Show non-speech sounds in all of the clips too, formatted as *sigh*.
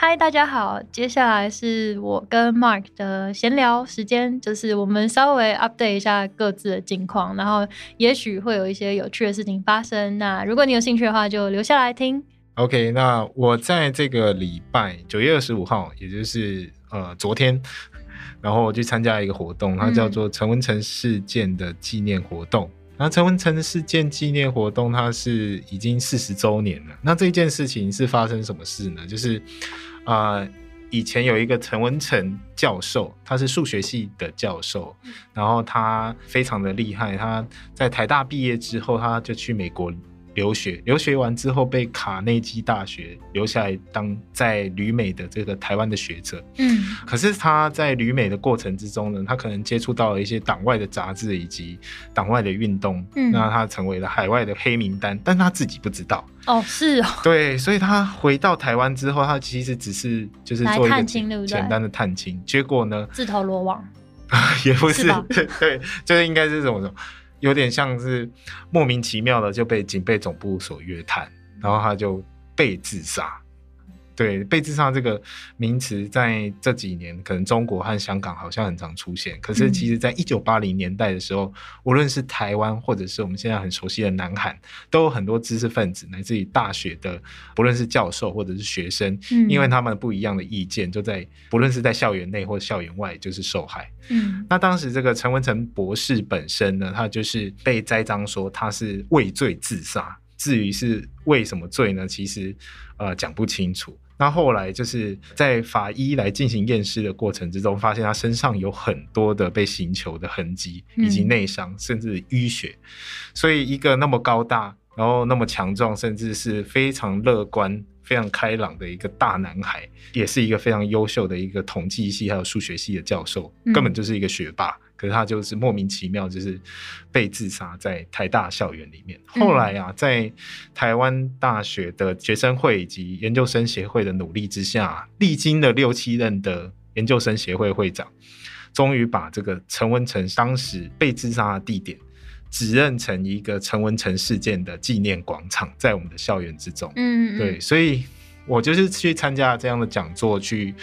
嗨，大家好，接下来是我跟 Mark 的闲聊时间，就是我们稍微 update 一下各自的近况，然后也许会有一些有趣的事情发生。那如果你有兴趣的话，就留下来听。OK，那我在这个礼拜九月二十五号，也就是呃昨天，*laughs* 然后我去参加一个活动，它叫做陈文成事件的纪念活动。那陈文成事件纪念活动，它是已经四十周年了。那这件事情是发生什么事呢？就是啊，以前有一个陈文成教授，他是数学系的教授，然后他非常的厉害。他在台大毕业之后，他就去美国。留学留学完之后，被卡内基大学留下来当在旅美的这个台湾的学者。嗯，可是他在旅美的过程之中呢，他可能接触到了一些党外的杂志以及党外的运动。嗯，那他成为了海外的黑名单，但他自己不知道。哦，是哦。对，所以他回到台湾之后，他其实只是就是做一个简单的探亲，结果呢，自投罗网。*laughs* 也不是，*laughs* 对，就是应该是这种。有点像是莫名其妙的就被警备总部所约谈，然后他就被自杀。对，被自杀这个名词在这几年，可能中国和香港好像很常出现。可是，其实在一九八零年代的时候，无论是台湾，或者是我们现在很熟悉的南韩，都有很多知识分子，来自于大学的，不论是教授或者是学生，因为他们不一样的意见，就在不论是在校园内或校园外，就是受害。嗯，那当时这个陈文成博士本身呢，他就是被栽赃说他是畏罪自杀。至于是为什么罪呢？其实呃讲不清楚。那后来就是在法医来进行验尸的过程之中，发现他身上有很多的被刑求的痕迹，以及内伤，甚至淤血。所以一个那么高大，然后那么强壮，甚至是非常乐观、非常开朗的一个大男孩，也是一个非常优秀的一个统计系还有数学系的教授，根本就是一个学霸。可是他就是莫名其妙，就是被自杀在台大校园里面。后来啊，在台湾大学的学生会以及研究生协会的努力之下，历经了六七任的研究生协会会长，终于把这个陈文成当时被自杀的地点指认成一个陈文成事件的纪念广场，在我们的校园之中。嗯，对，所以我就是去参加这样的讲座，去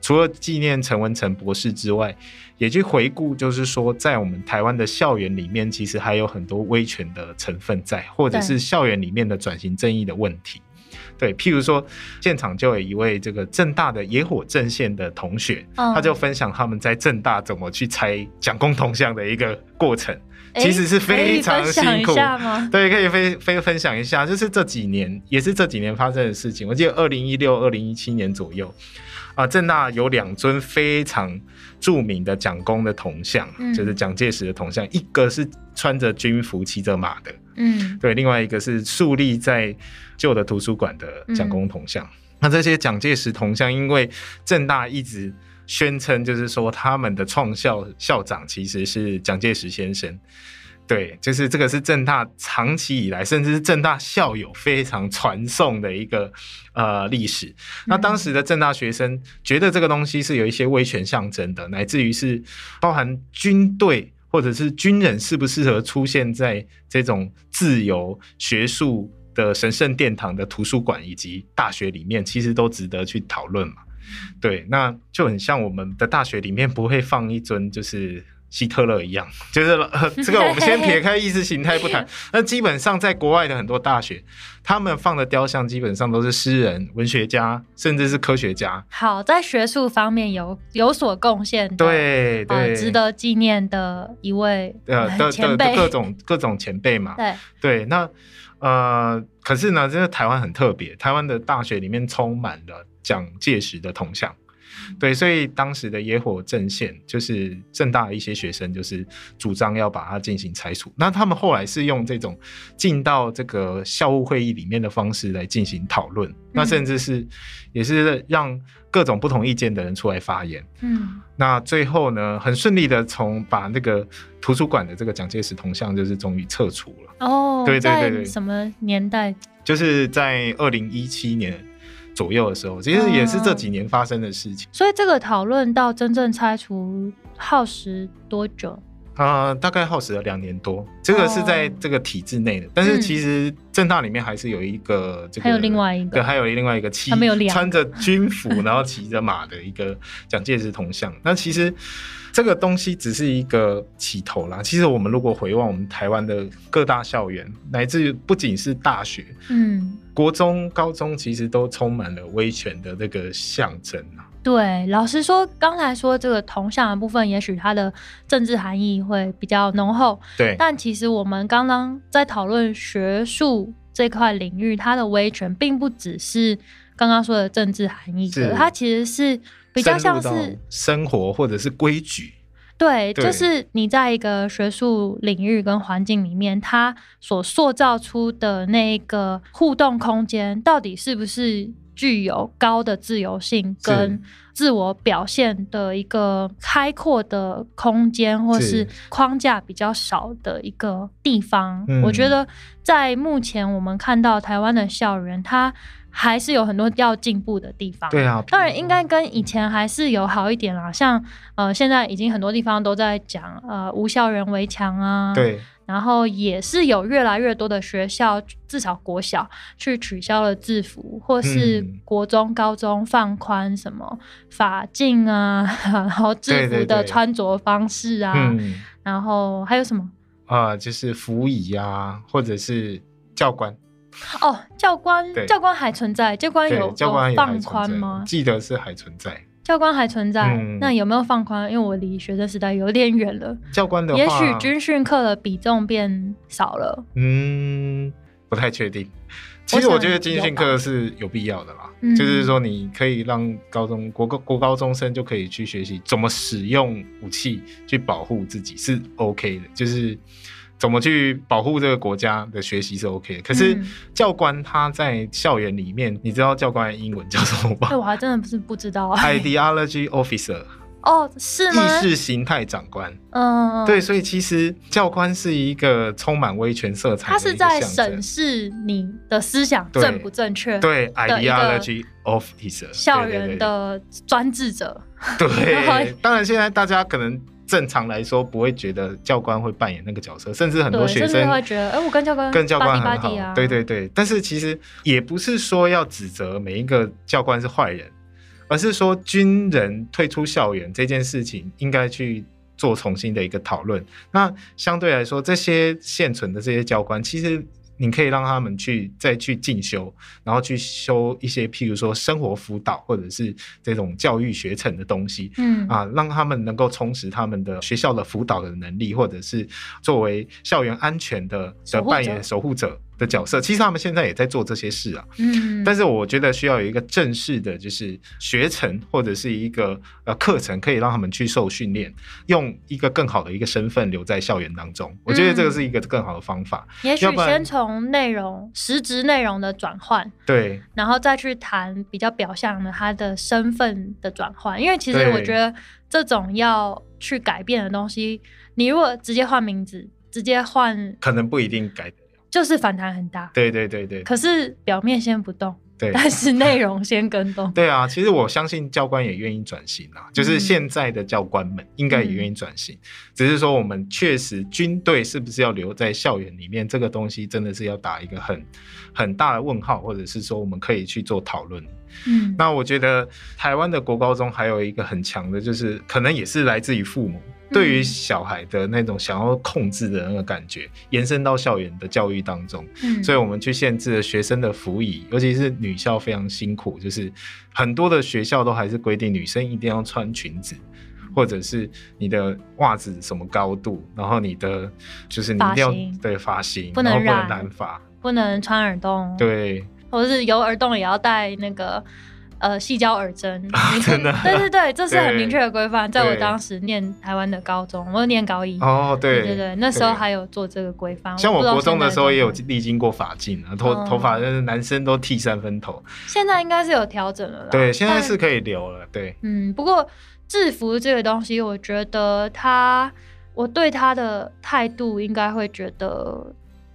除了纪念陈文成博士之外。也去回顾，就是说，在我们台湾的校园里面，其实还有很多威权的成分在，或者是校园里面的转型正义的问题。对，譬如说，现场就有一位这个正大的野火阵线的同学，他就分享他们在正大怎么去拆蒋公铜像的一个过程，其实是非常辛苦。*laughs* 对，可以分分分享一下，就是这几年，也是这几年发生的事情。我记得二零一六、二零一七年左右。啊，正大有两尊非常著名的蒋公的铜像，就是蒋介石的铜像，一个是穿着军服骑着马的，嗯，对，另外一个是竖立在旧的图书馆的蒋公铜像。那这些蒋介石铜像，因为正大一直宣称，就是说他们的创校校长其实是蒋介石先生。对，就是这个是正大长期以来，甚至是正大校友非常传颂的一个呃历史。那当时的正大学生觉得这个东西是有一些威权象征的，乃至于是包含军队或者是军人适不适合出现在这种自由学术的神圣殿堂的图书馆以及大学里面，其实都值得去讨论嘛。对，那就很像我们的大学里面不会放一尊就是。希特勒一样，*laughs* 就是 *laughs* 这个，我们先撇开意识形态不谈。*laughs* 那基本上在国外的很多大学，他们放的雕像基本上都是诗人、文学家，甚至是科学家。好，在学术方面有有所贡献，对对，值得纪念的一位呃的前辈，各种各种前辈嘛。对对，那呃，可是呢，这个台湾很特别，台湾的大学里面充满了蒋介石的铜像。对，所以当时的野火阵线就是正大的一些学生，就是主张要把它进行拆除。那他们后来是用这种进到这个校务会议里面的方式来进行讨论，那甚至是也是让各种不同意见的人出来发言。嗯，那最后呢，很顺利的从把那个图书馆的这个蒋介石铜像，就是终于撤除了。哦，对对对对，什么年代？就是在二零一七年。左右的时候，其实也是这几年发生的事情。所以这个讨论到真正拆除耗时多久？呃，大概耗时了两年多，这个是在这个体制内的，但是其实正大里面还是有一个这个，还有另外一个，对，还有另外一个骑穿着军服 *laughs* 然后骑着马的一个蒋介石铜像。那其实这个东西只是一个起头啦。其实我们如果回望我们台湾的各大校园，乃至不仅是大学，嗯，国中、高中，其实都充满了威权的这个象征啊。对，老实说，刚才说这个铜像的部分，也许它的政治含义会比较浓厚。对，但其实我们刚刚在讨论学术这块领域，它的威权并不只是刚刚说的政治含义，它其实是比较像是生活或者是规矩。对，就是你在一个学术领域跟环境里面，它所塑造出的那个互动空间，到底是不是？具有高的自由性跟自我表现的一个开阔的空间，或是框架比较少的一个地方。我觉得在目前我们看到台湾的校园，它还是有很多要进步的地方。对啊，当然应该跟以前还是有好一点啦。像呃，现在已经很多地方都在讲呃无校园围墙啊。对。然后也是有越来越多的学校，至少国小去取消了制服，或是国中、高中放宽什么法镜啊，*laughs* 然后制服的穿着方式啊，然后还有什么？啊，就是服仪啊，或者是教官。哦，教官教官还存在，教官有教官放宽吗？记得是还存在。教官还存在，那有没有放宽？因为我离学生时代有点远了。教官的话，也许军训课的比重变少了。嗯，不太确定。其实我觉得军训课是有必要的啦，就是说你可以让高中国高国高中生就可以去学习怎么使用武器去保护自己，是 OK 的。就是。怎么去保护这个国家的学习是 OK 的，可是教官他在校园里面，你知道教官的英文叫什么吗？我还真的不是不知道。*laughs* Ideology officer。哦，是吗？意识形态长官。嗯，对，所以其实教官是一个充满威权色彩。他是在审视你的思想正不正确。对，Ideology officer。校园的专制者。对，*laughs* 当然现在大家可能。正常来说，不会觉得教官会扮演那个角色，甚至很多学生会觉得，哎，我跟教官跟教官很好，对对对。但是其实也不是说要指责每一个教官是坏人，而是说军人退出校园这件事情应该去做重新的一个讨论。那相对来说，这些现存的这些教官，其实。你可以让他们去再去进修，然后去修一些，譬如说生活辅导或者是这种教育学程的东西，嗯啊，让他们能够充实他们的学校的辅导的能力，或者是作为校园安全的的扮演守护者。的角色，其实他们现在也在做这些事啊。嗯，但是我觉得需要有一个正式的，就是学程或者是一个呃课程，可以让他们去受训练，用一个更好的一个身份留在校园当中。我觉得这个是一个更好的方法。也许先从内容、实质内容的转换，对，然后再去谈比较表象的他的身份的转换。因为其实我觉得这种要去改变的东西，你如果直接换名字，直接换，可能不一定改。就是反弹很大，对对对对。可是表面先不动，对，*laughs* 但是内容先跟动。对啊，其实我相信教官也愿意转型啊，就是现在的教官们应该也愿意转型，只是说我们确实军队是不是要留在校园里面，这个东西真的是要打一个很很大的问号，或者是说我们可以去做讨论。嗯，那我觉得台湾的国高中还有一个很强的，就是可能也是来自于父母。对于小孩的那种想要控制的那个感觉，延伸到校园的教育当中，嗯。所以我们去限制了学生的服仪，尤其是女校非常辛苦，就是很多的学校都还是规定女生一定要穿裙子，或者是你的袜子什么高度，然后你的就是你一定要对发型不能染。染发，不能穿耳洞，对，或者是有耳洞也要戴那个。呃，细胶耳针，*laughs* 真的，对对对，这是很明确的规范。在我当时念台湾的高中，我念高一，哦，对对对，那时候还有做这个规范。像我国中的时候也有历经过发镜啊，头头发，男生都剃三分头。现在应该是有调整了啦。对，现在是可以留了。对，嗯，不过制服这个东西，我觉得他，我对他的态度应该会觉得，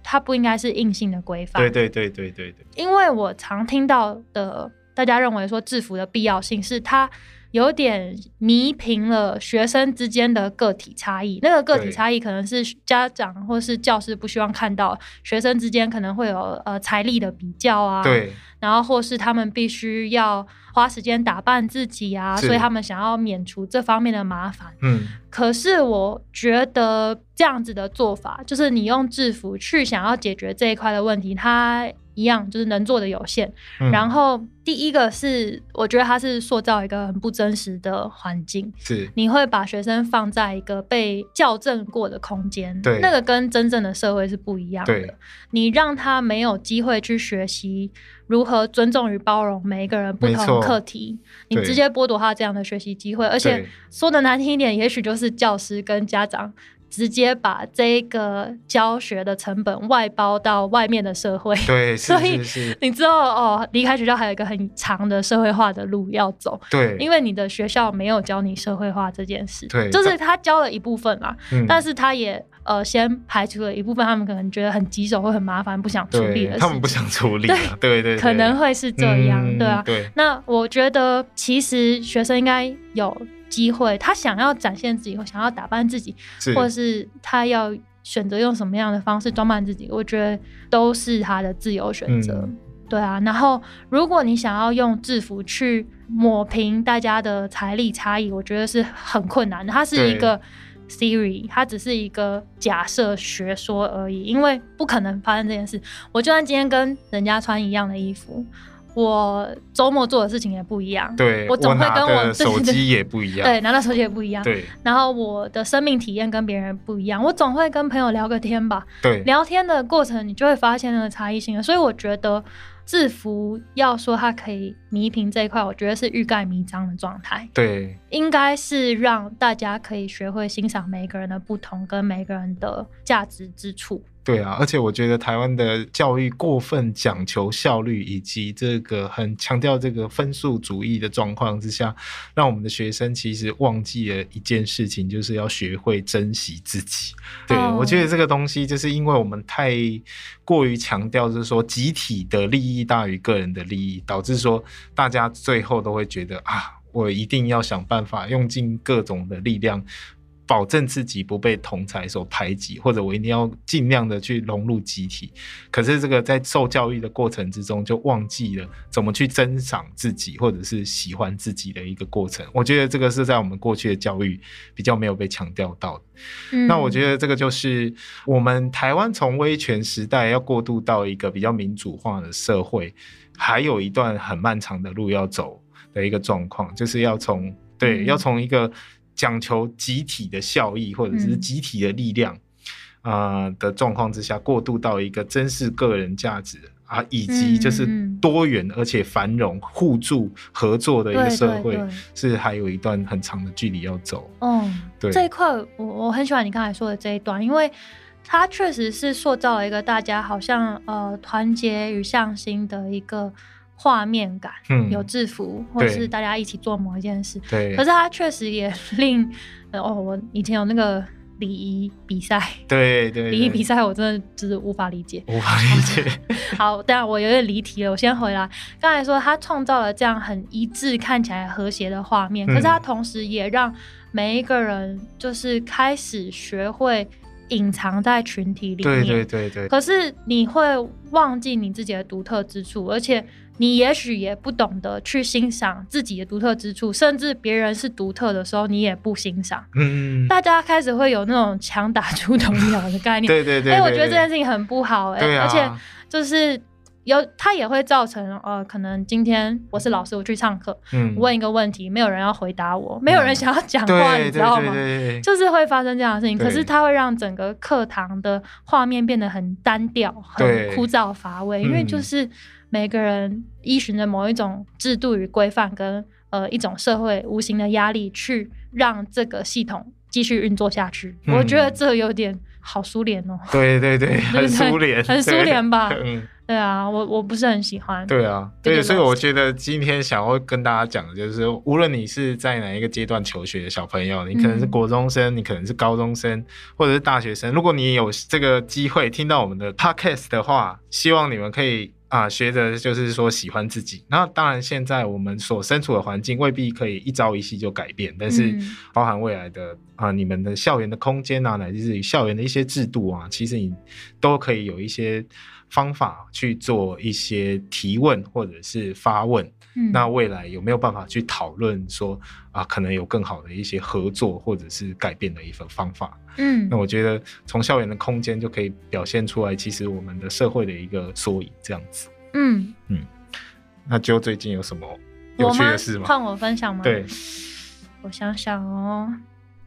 他不应该是硬性的规范。对对对对对对，因为我常听到的。大家认为说制服的必要性是它有点弥平了学生之间的个体差异。那个个体差异可能是家长或是教师不希望看到，学生之间可能会有呃财力的比较啊，，对然后或是他们必须要花时间打扮自己啊，所以他们想要免除这方面的麻烦。嗯可是我觉得这样子的做法，就是你用制服去想要解决这一块的问题，它一样就是能做的有限。嗯然后第一个是，我觉得它是塑造一个很不真实的环境。是你会把学生放在一个被校正过的空间，对那个跟真正的社会是不一样对的。你让他没有机会去学习如何尊重与包容每一个人不同的课题，你直接剥夺他这样的学习机会，而且说的难听一点，也许就是教师跟家长。直接把这个教学的成本外包到外面的社会，对 *laughs* 所以你知道哦，离开学校还有一个很长的社会化的路要走，对，因为你的学校没有教你社会化这件事，对就是他教了一部分啦，嗯。但是他也呃先排除了一部分他们可能觉得很棘手或很麻烦不想处理的他们不想处理啊，对对，对。可能会是这样，嗯对啊。对。那我觉得其实学生应该有机会，他想要展现自己，或想要打扮自己，是或是他要选择用什么样的方式装扮自己，我觉得都是他的自由选择。嗯对啊，然后如果你想要用制服去抹平大家的财力差异，我觉得是很困难的。它是一个 theory，它只是一个假设学说而已，因为不可能发生这件事。我就算今天跟人家穿一样的衣服，我周末做的事情也不一样。对，我总会跟我的手机也不一样，对，拿到手机也不一样。对然后我的生命体验跟别人不一样，我总会跟朋友聊个天吧。对聊天的过程，你就会发现那个差异性了。所以我觉得制服要说它可以弥平这一块，我觉得是欲盖弥彰的状态，对应该是让大家可以学会欣赏每个人的不同跟每个人的价值之处。对啊，而且我觉得台湾的教育过分讲求效率，以及这个很强调这个分数主义的状况之下，让我们的学生其实忘记了一件事情，就是要学会珍惜自己。对、哦我觉得这个东西，就是因为我们太过于强调，就是说集体的利益大于个人的利益，导致说大家最后都会觉得啊，我一定要想办法用尽各种的力量。保证自己不被同才所排挤，或者我一定要尽量的去融入集体。可是这个在受教育的过程之中，就忘记了怎么去珍赏自己，或者是喜欢自己的一个过程。我觉得这个是在我们过去的教育比较没有被强调到的。嗯那我觉得这个就是我们台湾从威权时代要过渡到一个比较民主化的社会，还有一段很漫长的路要走的一个状况，就是要从对、嗯要从一个讲求集体的效益或者是嗯集体的力量。呃的状况之下，过渡到一个珍视个人价值啊，以及就是多元而且繁荣、互助合作的一个社会，是还有一段很长的距离要走。嗯，对这一块我我很喜欢你刚才说的这一段，因为它确实是塑造了一个大家好像呃团结与向心的一个画面感，嗯有制服或对是大家一起做某一件事。对，可是它确实也令呃哦，我以前有那个礼仪比赛，对对对礼仪比赛我真的就是无法理解。无法理解。*laughs* 好，当然我有点离题了，我先回来。刚才说他创造了这样很一致、看起来和谐的画面，可是他嗯同时也让每一个人就是开始学会隐藏在群体里面。对对对对，可是你会忘记你自己的独特之处，而且你也许也不懂得去欣赏自己的独特之处，甚至别人是独特的时候，你也不欣赏。嗯，大家开始会有那种强打出头鸟的概念。*laughs* 对对对，哎、我觉得这件事情很不好哎、而且就是有它也会造成呃，可能今天我是老师，我去上课，嗯。问一个问题，没有人要回答我，没有人想要讲话，对你知道吗？就是会发生这样的事情，可是它会让整个课堂的画面变得很单调、很枯燥乏味，因为嗯就是每个人依循着某一种制度与规范跟呃一种社会无形的压力，去让这个系统继续运作下去。嗯我觉得这有点好苏联哦。对对对，*laughs* 很苏联，很苏对联吧 *laughs* 嗯，对啊，我我不是很喜欢。对啊，这个对，所以我觉得今天想要跟大家讲的就是，无论你是在哪一个阶段求学的小朋友，你可能是嗯国中生，你可能是高中生，或者是大学生，如果你有这个机会听到我们的 podcast 的话，希望你们可以啊，学着就是说喜欢自己。那当然，现在我们所身处的环境未必可以一朝一夕就改变，但是包含未来的啊，你们的校园的空间啊，乃至于校园的一些制度啊，其实你都可以有一些方法去做一些提问或者是发问。那未来有没有办法去讨论说啊，可能有更好的一些合作或者是改变的一份方法？嗯，那我觉得从校园的空间就可以表现出来，其实我们的社会的一个缩影这样子。嗯嗯，那就最近有什么有趣的事吗？换我分享吗？对，我想想哦。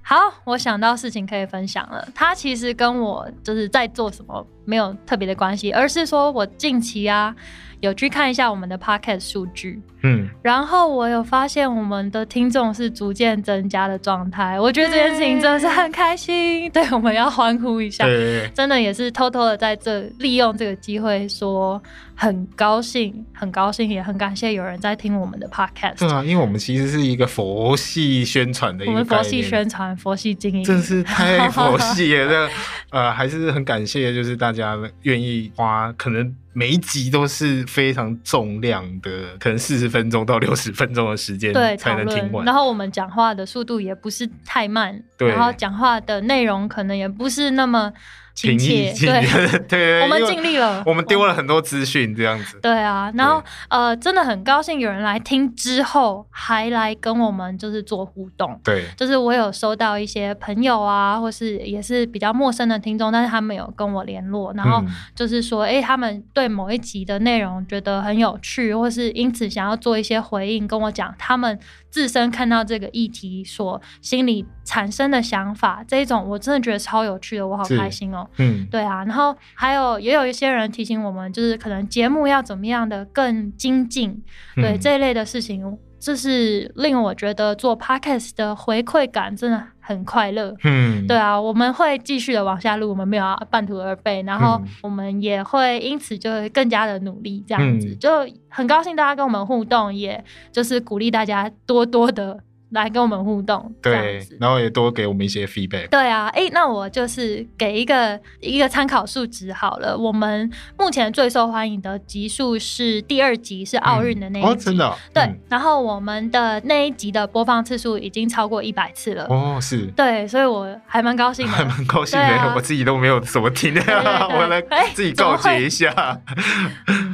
好，我想到事情可以分享了。他其实跟我就是在做什么没有特别的关系，而是说我近期啊。有去看一下我们的 podcast 数据，嗯，然后我有发现我们的听众是逐渐增加的状态，我觉得这件事情真的是很开心，对，我们要欢呼一下，真的也是偷偷的在这利用这个机会说很高兴，很高兴，也很感谢有人在听我们的 podcast。对啊，因为我们其实是一个佛系宣传的，我们佛系宣传，佛系经营，真是太佛系了。*laughs* 呃，还是很感谢，就是大家愿意花可能。每一集都是非常重量的，可能四十分钟到六十分钟的时间才能听完。然后我们讲话的速度也不是太慢，然后讲话的内容可能也不是那么。亲切，*laughs* 对对，我们尽力了，我们丢了很多资讯，这样子。对啊，然后呃，真的很高兴有人来听之后，还来跟我们就是做互动。对，就是我有收到一些朋友啊，或是也是比较陌生的听众，但是他们有跟我联络，然后就是说，哎，他们对某一集的内容觉得很有趣，或是因此想要做一些回应，跟我讲他们。自身看到这个议题所心里产生的想法，这一种我真的觉得超有趣的，我好开心哦。嗯，对啊，然后还有也有一些人提醒我们，就是可能节目要怎么样的更精进，对这一类的事情。这是令我觉得做 podcast 的回馈感真的很快乐。嗯，对啊，我们会继续的往下录，我们没有半途而废，然后我们也会因此就会更加的努力，这样子就很高兴大家跟我们互动，也就是鼓励大家多多的。来跟我们互动，对，然后也多给我们一些 feedback。对啊，哎，那我就是给一个一个参考数值好了。我们目前最受欢迎的集数是第二集，是奥运的那一集。哦，真的。对，然后我们的那一集的播放次数已经超过一百次了。哦，是。对，所以我还蛮高兴的。*laughs* 还蛮高兴的，我自己都没有怎么听的，*laughs* 我来 *laughs* 自己告诫一下。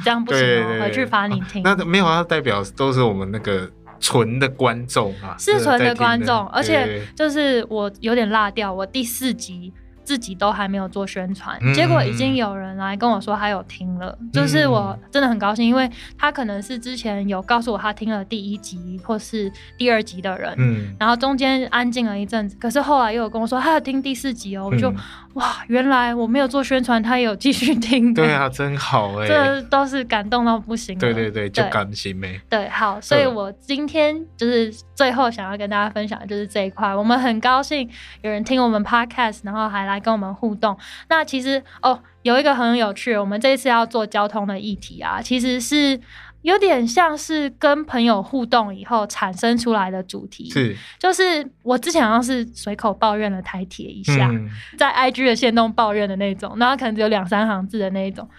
这样不行，回去罚你听。那没有啊，代表都是我们那个。纯的观众啊，是纯的观众，而且就是我有点落掉，我第四集。自己都还没有做宣传，结果已经有人来跟我说他有听了，就是我真的很高兴，因为他可能是之前有告诉我他听了第一集或是第二集的人，嗯，然后中间安静了一阵子，可是后来又有跟我说他要听第四集哦，我就哇，原来我没有做宣传，他也有继续听，对。*laughs* 啊，真好哎，这都是感动到不行，对对对，就感心呗，对，好，所以我今天就是最后想要跟大家分享的就是这一块，我们很高兴有人听我们 podcast，然后还来。跟我们互动，那其实哦，有一个很有趣，我们这一次要做交通的议题啊，其实是有点像是跟朋友互动以后产生出来的主题，是，就是我之前好像是随口抱怨了台铁一下，在 IG 的线动抱怨的那种，然后可能只有两三行字的那一种。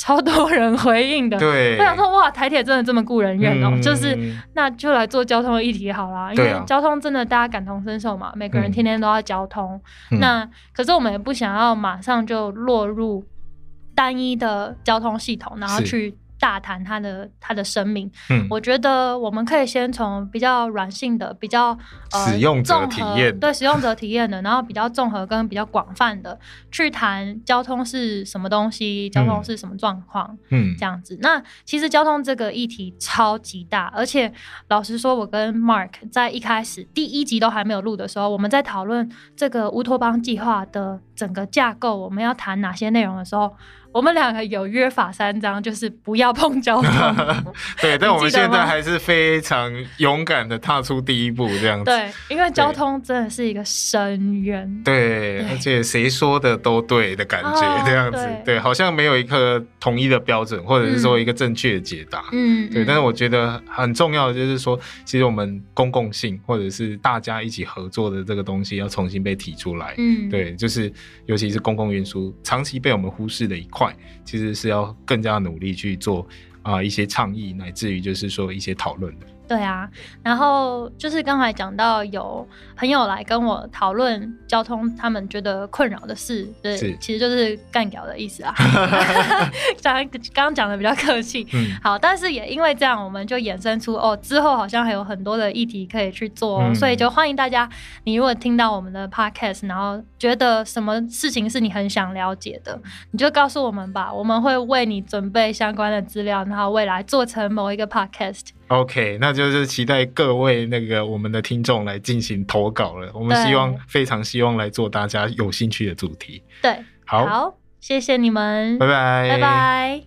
超多人回应的，对，我想说哇，台铁真的这么顾人怨哦，就是那就来做交通的议题好啦，因为交通真的大家感同身受嘛，每个人天天都要交通，那可是我们也不想要马上就落入单一的交通系统，然后去。大谈他的他的生命，嗯，我觉得我们可以先从比较软性的、比较使用者体验，对使用者体验的，然后比较综合跟比较广泛的去谈交通是什么东西，交通是什么状况，嗯，这样子。那其实交通这个议题超级大，而且老实说，我跟 Mark 在一开始第一集都还没有录的时候，我们在讨论这个乌托邦计划的整个架构，我们要谈哪些内容的时候。我们两个有约法三章，就是不要碰交通。*laughs* 对，但我们现在还是非常勇敢的踏出第一步，这样子。对，因为交通真的是一个深渊。对，而且谁说的都对的感觉，这样子。对，好像没有一个统一的标准，或者是说一个正确的解答。嗯。对，但是我觉得很重要的就是说，其实我们公共性或者是大家一起合作的这个东西要重新被提出来。嗯。对，就是尤其是公共运输长期被我们忽视的一块。快，其实是要更加努力去做啊、一些倡议，乃至于就是说一些讨论的。对啊，然后就是刚才讲到有朋友来跟我讨论交通，他们觉得困扰的事，对是，其实就是干掉的意思啊。*laughs* 讲刚刚讲的比较客气，嗯，好，但是也因为这样，我们就衍生出哦，之后好像还有很多的议题可以去做、所以就欢迎大家，你如果听到我们的 podcast，然后觉得什么事情是你很想了解的，你就告诉我们吧，我们会为你准备相关的资料，然后未来做成某一个 podcast。OK，那就是期待各位那个我们的听众来进行投稿了。我们希望非常希望来做大家有兴趣的主题。对，好，谢谢你们，拜拜，拜拜